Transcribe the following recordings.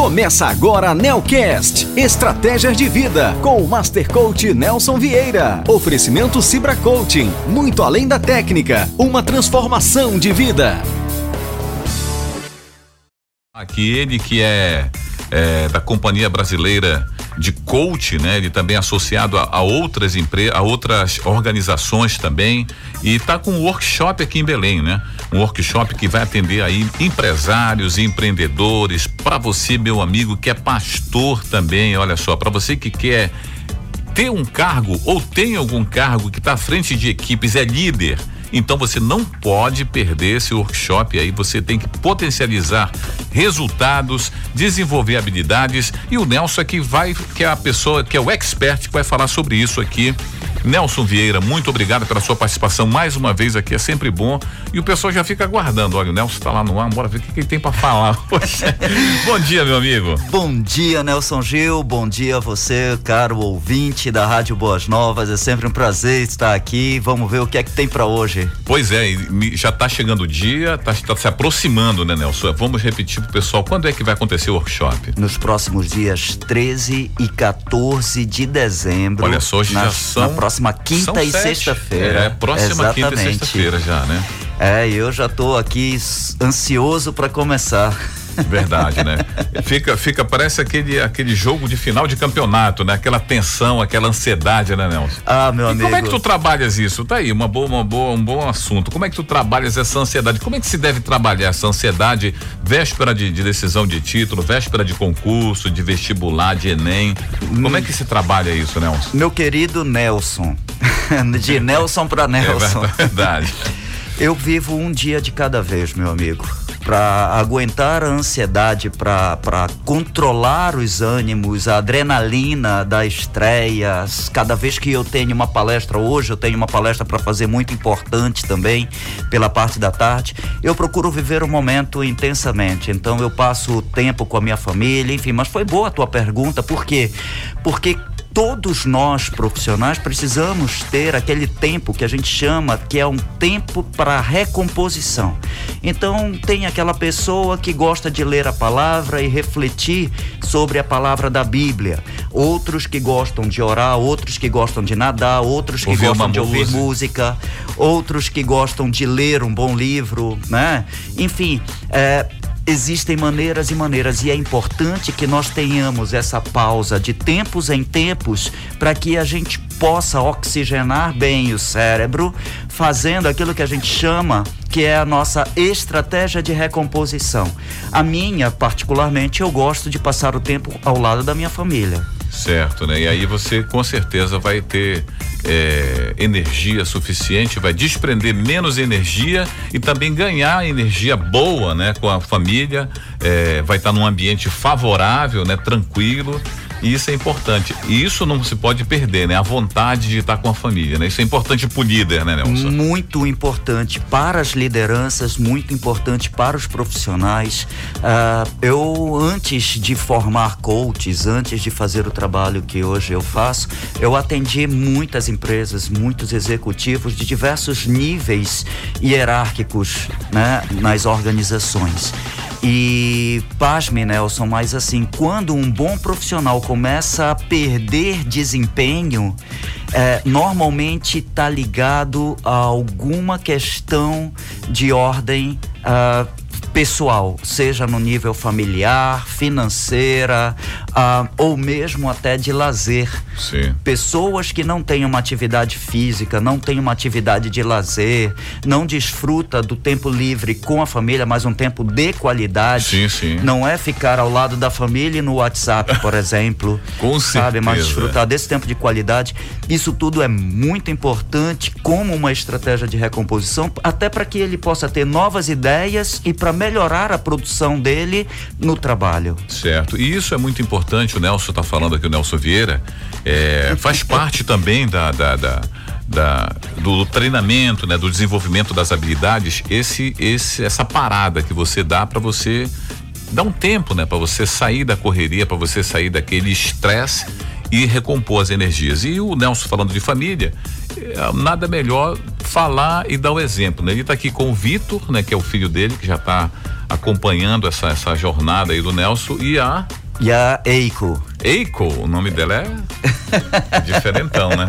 Começa agora a Nelcast, Estratégias de Vida, com o Master Coach Nelson Vieira. Oferecimento Cibra Coaching, muito além da técnica, uma transformação de vida. Aqui ele que é, é da Companhia Brasileira de coach, né? Ele também é associado a, a outras empresas, a outras organizações também e está com um workshop aqui em Belém, né? Um workshop que vai atender aí empresários empreendedores, para você, meu amigo, que é pastor também, olha só, para você que quer ter um cargo ou tem algum cargo que está à frente de equipes, é líder, então você não pode perder esse workshop aí, você tem que potencializar resultados, desenvolver habilidades. E o Nelson aqui vai, que é a pessoa, que é o expert que vai falar sobre isso aqui Nelson Vieira, muito obrigado pela sua participação mais uma vez aqui, é sempre bom. E o pessoal já fica aguardando. Olha, o Nelson está lá no ar, bora ver o que, que ele tem para falar. bom dia, meu amigo. Bom dia, Nelson Gil. Bom dia a você, caro ouvinte da Rádio Boas Novas. É sempre um prazer estar aqui. Vamos ver o que é que tem para hoje. Pois é, já está chegando o dia, está tá se aproximando, né, Nelson? Vamos repetir pro pessoal, quando é que vai acontecer o workshop? Nos próximos dias 13 e 14 de dezembro. Olha só, hoje já são próxima quinta e sexta-feira. É, próxima Exatamente. quinta e sexta-feira já, né? É, eu já tô aqui ansioso para começar. Verdade, né? Fica, fica, parece aquele, aquele jogo de final de campeonato, né? Aquela tensão, aquela ansiedade, né, Nelson? Ah, meu e amigo. Como é que tu trabalhas isso? Tá aí, uma boa, uma boa, um bom assunto. Como é que tu trabalhas essa ansiedade? Como é que se deve trabalhar essa ansiedade véspera de, de decisão de título, véspera de concurso, de vestibular, de Enem? Como é que se trabalha isso, Nelson? Meu querido Nelson, de Nelson para Nelson. É verdade. Eu vivo um dia de cada vez, meu amigo para aguentar a ansiedade, para controlar os ânimos, a adrenalina da estreia. Cada vez que eu tenho uma palestra, hoje eu tenho uma palestra para fazer muito importante também, pela parte da tarde, eu procuro viver o momento intensamente. Então eu passo tempo com a minha família, enfim. Mas foi boa a tua pergunta, por quê? Porque todos nós profissionais precisamos ter aquele tempo que a gente chama que é um tempo para recomposição. Então, tem aquela pessoa que gosta de ler a palavra e refletir sobre a palavra da Bíblia, outros que gostam de orar, outros que gostam de nadar, outros que ouvir gostam de ouvir música, outros que gostam de ler um bom livro, né? Enfim, é, existem maneiras e maneiras e é importante que nós tenhamos essa pausa de tempos em tempos para que a gente possa oxigenar bem o cérebro, fazendo aquilo que a gente chama que é a nossa estratégia de recomposição. A minha, particularmente, eu gosto de passar o tempo ao lado da minha família. Certo, né? E aí você com certeza vai ter é, energia suficiente, vai desprender menos energia e também ganhar energia boa, né? Com a família, é, vai estar num ambiente favorável, né? Tranquilo e isso é importante. E isso não se pode perder, né? A vontade de estar com a família, né? Isso é importante para o líder, né, Nelson? Muito importante para as lideranças, muito importante para os profissionais. Uh, eu, antes de formar coaches, antes de fazer o trabalho que hoje eu faço, eu atendi muitas empresas, muitos executivos de diversos níveis hierárquicos, né? Nas organizações. E pasme, Nelson, mas assim, quando um bom profissional começa a perder desempenho, é, normalmente está ligado a alguma questão de ordem uh, pessoal, seja no nível familiar, financeira uh, ou mesmo até de lazer. Sim. Pessoas que não têm uma atividade física, não têm uma atividade de lazer, não desfruta do tempo livre com a família, mas um tempo de qualidade. Sim, sim. Não é ficar ao lado da família no WhatsApp, por exemplo. com sabe, certeza. mas desfrutar desse tempo de qualidade. Isso tudo é muito importante como uma estratégia de recomposição, até para que ele possa ter novas ideias e para melhorar a produção dele no trabalho. Certo. E isso é muito importante, o Nelson está falando aqui, o Nelson Vieira, é, faz parte também da, da, da da, do treinamento, né, do desenvolvimento das habilidades, esse, esse, essa parada que você dá para você dar um tempo, né, para você sair da correria, para você sair daquele estresse e recompor as energias. E o Nelson falando de família, é, nada melhor falar e dar o exemplo, né? Ele está aqui com o Vitor, né, que é o filho dele, que já está acompanhando essa, essa jornada aí do Nelson e a e a Eiko. O nome dela é diferentão, né?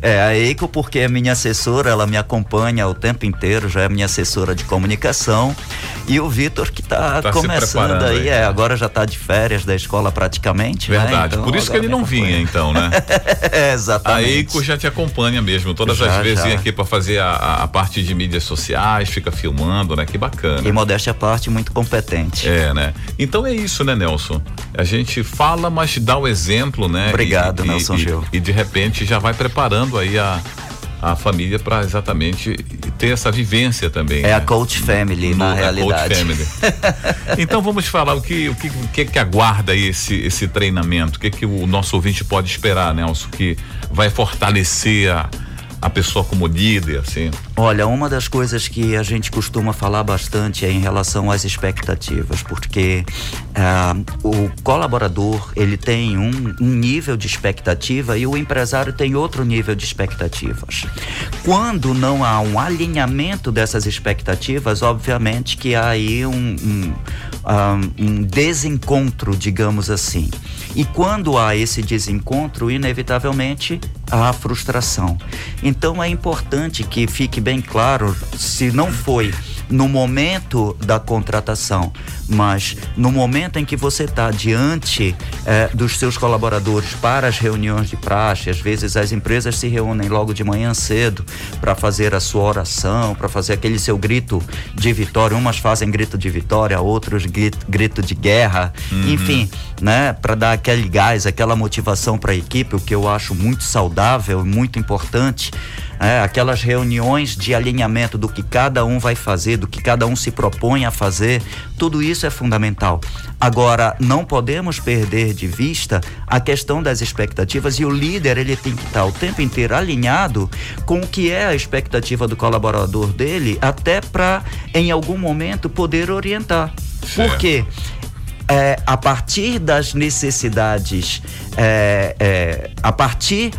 É, a Eiko porque é minha assessora, ela me acompanha o tempo inteiro, já é minha assessora de comunicação. E o Vitor que está tá começando aí, aí, é, agora já está de férias da escola praticamente. Né? Verdade, né? então, por isso que ele não vinha então, né? é, exatamente. A Eiko já te acompanha mesmo, todas já, as vezes vem aqui para fazer a, a, parte de mídias sociais, fica filmando, né? Que bacana. E modéstia à parte, muito competente. É, né? Então é isso, né, Nelson? A gente fala, mas dá o exemplo, né? Obrigado, e, Nelson e, Gil. E, e de repente já vai preparando aí a, a família para exatamente ter essa vivência também. É né? a Coach Family, no, na realidade. Coach Family. então vamos falar o que o que, o que, que aguarda esse, esse treinamento, o que, que o nosso ouvinte pode esperar, Nelson, que vai fortalecer a, a pessoa como líder, assim? Olha, uma das coisas que a gente costuma falar bastante é em relação às expectativas, porque uh, o colaborador ele tem um, um, nível de expectativa e o empresário tem outro nível de expectativas. Quando não há um alinhamento dessas expectativas, obviamente que há aí um, um, ah, um desencontro, digamos assim. E quando há esse desencontro, inevitavelmente há frustração. Então é importante que fique bem claro, se não foi no momento da contratação, mas no momento em que você está diante eh, dos seus colaboradores para as reuniões de praxe, às vezes as empresas se reúnem logo de manhã cedo para fazer a sua oração, para fazer aquele seu grito de vitória. Umas fazem grito de vitória, outros grito, grito de guerra, uhum. enfim, né, para dar aquele gás, aquela motivação para a equipe, o que eu acho muito saudável, muito importante é, aquelas reuniões de alinhamento do que cada um vai fazer, do que cada um se propõe a fazer, tudo isso é fundamental. Agora, não podemos perder de vista a questão das expectativas e o líder ele tem que estar o tempo inteiro alinhado com o que é a expectativa do colaborador dele, até para em algum momento poder orientar. Certo. Por quê? É, a partir das necessidades, é, é, a partir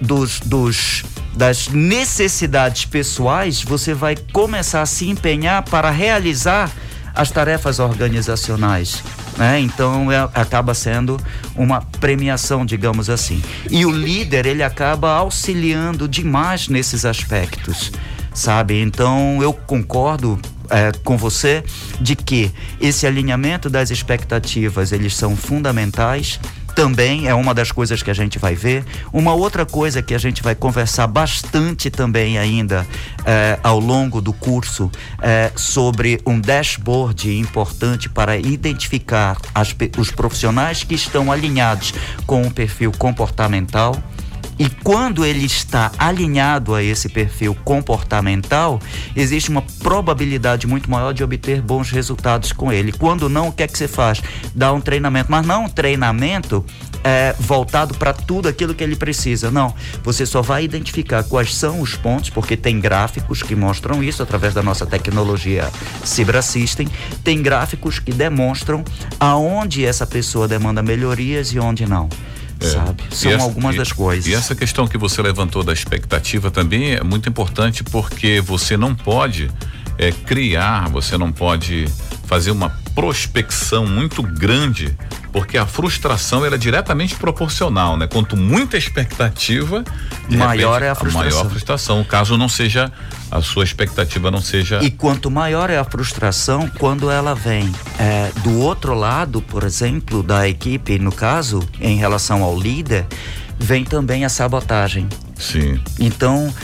dos, dos das necessidades pessoais, você vai começar a se empenhar para realizar as tarefas organizacionais. Né? Então é, acaba sendo uma premiação, digamos assim. E o líder ele acaba auxiliando demais nesses aspectos, sabe? Então eu concordo é, com você de que esse alinhamento das expectativas eles são fundamentais também é uma das coisas que a gente vai ver. Uma outra coisa que a gente vai conversar bastante também ainda é, ao longo do curso é sobre um dashboard importante para identificar as, os profissionais que estão alinhados com o perfil comportamental e quando ele está alinhado a esse perfil comportamental, existe uma probabilidade muito maior de obter bons resultados com ele. Quando não, o que é que você faz? Dá um treinamento, mas não um treinamento é, voltado para tudo aquilo que ele precisa. Não. Você só vai identificar quais são os pontos, porque tem gráficos que mostram isso através da nossa tecnologia Cibra System. Tem gráficos que demonstram aonde essa pessoa demanda melhorias e onde não. É. Sabe? São essa, algumas das coisas. E essa questão que você levantou da expectativa também é muito importante porque você não pode é, criar, você não pode fazer uma prospecção muito grande, porque a frustração era diretamente proporcional, né? Quanto muita expectativa, maior repente, é a frustração. A maior a frustração, caso não seja a sua expectativa não seja. E quanto maior é a frustração quando ela vem é, do outro lado, por exemplo, da equipe, no caso, em relação ao líder, vem também a sabotagem. Sim. Então,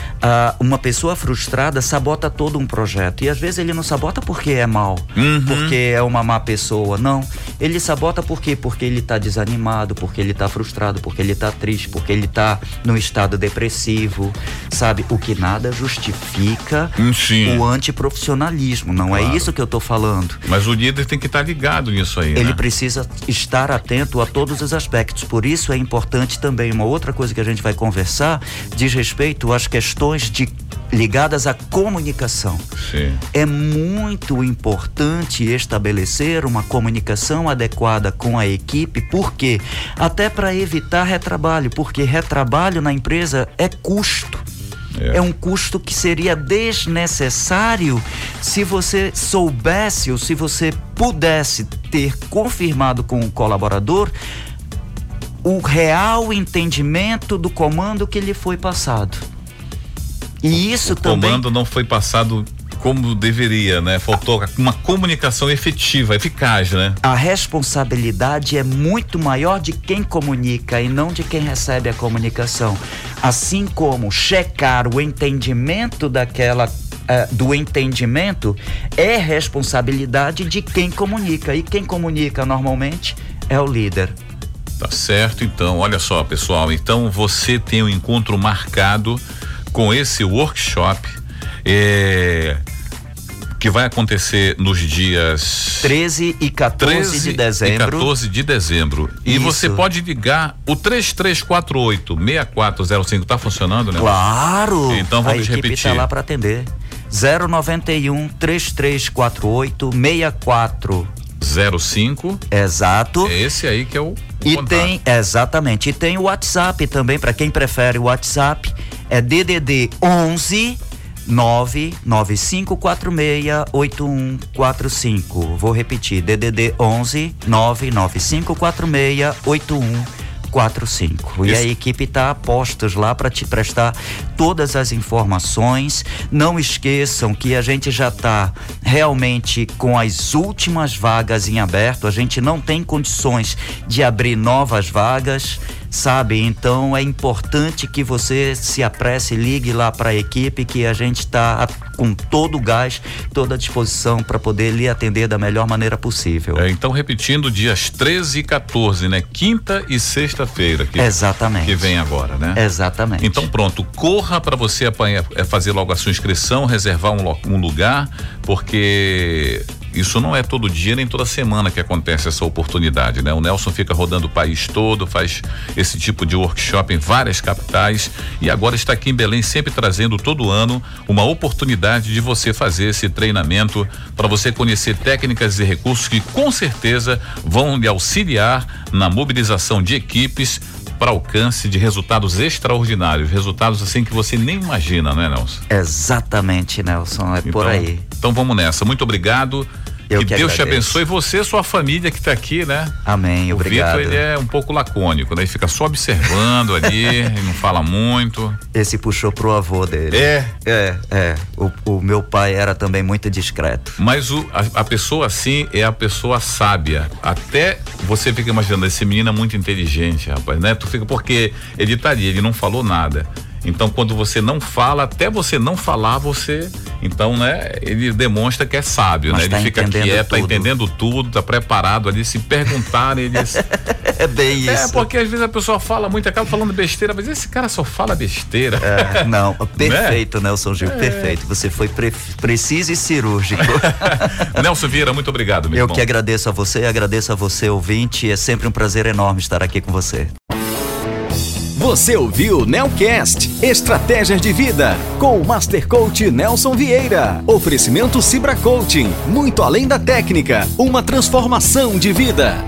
uma pessoa frustrada sabota todo um projeto. E às vezes ele não sabota porque é mal, uhum. porque é uma má pessoa. Não. Ele sabota por quê? Porque ele está desanimado, porque ele está frustrado, porque ele está triste, porque ele está no estado depressivo. Sabe? O que nada justifica Sim. o antiprofissionalismo. Não é claro. é isso que eu estou falando. Mas o líder tem que estar tá ligado nisso aí. Ele né? precisa estar atento a todos os aspectos. Por isso é importante também uma outra coisa que a gente vai conversar diz respeito às questões de ligadas à comunicação. Sim. É muito importante estabelecer uma comunicação adequada com a equipe, porque até para evitar retrabalho, porque retrabalho na empresa é custo. É. é um custo que seria desnecessário se você soubesse ou se você pudesse ter confirmado com o colaborador o real entendimento do comando que lhe foi passado. E isso o também. O comando não foi passado como deveria, né? Faltou uma comunicação efetiva, eficaz, né? A responsabilidade é muito maior de quem comunica e não de quem recebe a comunicação. Assim como checar o entendimento daquela uh, do entendimento é responsabilidade de quem comunica. E quem comunica normalmente é o líder. Tá certo, então, olha só, pessoal. Então você tem um encontro marcado com esse workshop é, que vai acontecer nos dias 13 e 14 13 de dezembro. E 14 de dezembro. E Isso. você pode ligar o 3348 6405 tá funcionando, né? Claro. Então vamos A repetir. Tá lá para atender. 091 3348 6405. Exato. É esse aí que é o, o E contato. tem exatamente, e tem o WhatsApp também para quem prefere o WhatsApp, é DDD 11 995468145. Vou repetir, DDD 11 995468145. E a equipe está a postos lá para te prestar todas as informações. Não esqueçam que a gente já está realmente com as últimas vagas em aberto. A gente não tem condições de abrir novas vagas sabe? Então é importante que você se apresse, ligue lá para a equipe que a gente está com todo o gás, toda a disposição para poder lhe atender da melhor maneira possível. É, então repetindo, dias 13 e 14, né? Quinta e sexta-feira. Exatamente. Que vem agora, né? Exatamente. Então pronto, corra para você apanhar, é fazer logo a sua inscrição, reservar um, um lugar, porque isso não é todo dia nem toda semana que acontece essa oportunidade, né? O Nelson fica rodando o país todo, faz esse tipo de workshop em várias capitais e agora está aqui em Belém sempre trazendo todo ano uma oportunidade de você fazer esse treinamento para você conhecer técnicas e recursos que com certeza vão lhe auxiliar na mobilização de equipes para alcance de resultados extraordinários, resultados assim que você nem imagina, não é, Nelson? Exatamente, Nelson, é então, por aí. Então vamos nessa. Muito obrigado. Eu que, que Deus agradeço. te abençoe, você e sua família que está aqui, né? Amém, o obrigado. O Vitor, ele é um pouco lacônico, né? Ele fica só observando ali, não fala muito. Esse puxou pro avô dele. É? É, é. O, o meu pai era também muito discreto. Mas o, a, a, pessoa assim é a pessoa sábia. Até você fica imaginando, esse menino é muito inteligente, rapaz, né? Tu fica, porque ele tá ali, ele não falou nada. Então, quando você não fala, até você não falar, você. Então, né? Ele demonstra que é sábio, Mas né? Tá ele fica quieto, tá tudo. tá entendendo tudo, tá preparado ali. Se perguntarem, eles. é bem é, isso. É, porque às vezes a pessoa fala muito, acaba falando besteira, mas esse cara só fala besteira. É, não, perfeito, né? Nelson Gil, é. perfeito. Você foi pre preciso e cirúrgico. Nelson Vieira, muito obrigado, meu Eu irmão. que agradeço a você, agradeço a você, ouvinte. É sempre um prazer enorme estar aqui com você. Você ouviu Nelcast Estratégias de Vida com o Master Coach Nelson Vieira. Oferecimento Cibra Coaching, muito além da técnica, uma transformação de vida.